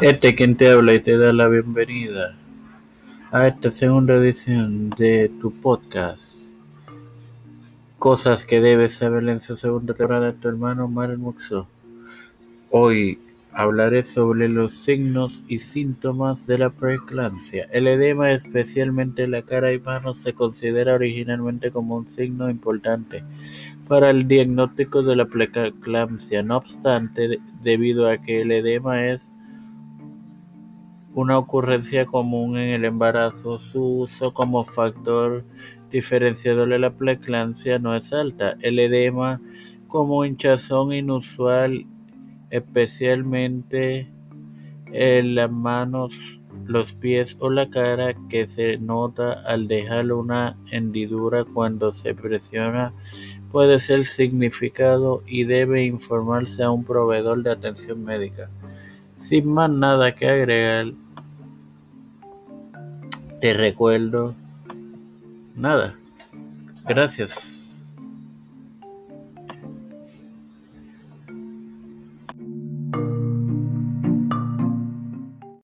Este quien te habla y te da la bienvenida a esta segunda edición de tu podcast. Cosas que debes saber en su segunda temporada de tu hermano Mar Muxo. Hoy hablaré sobre los signos y síntomas de la preeclampsia. El edema, especialmente en la cara y manos, se considera originalmente como un signo importante para el diagnóstico de la preeclampsia. No obstante, debido a que el edema es una ocurrencia común en el embarazo, su uso como factor diferenciador de la preeclampsia no es alta. El edema como hinchazón inusual, especialmente en las manos, los pies o la cara, que se nota al dejar una hendidura cuando se presiona, puede ser significado y debe informarse a un proveedor de atención médica. Sin más nada que agregar, te recuerdo nada. Gracias.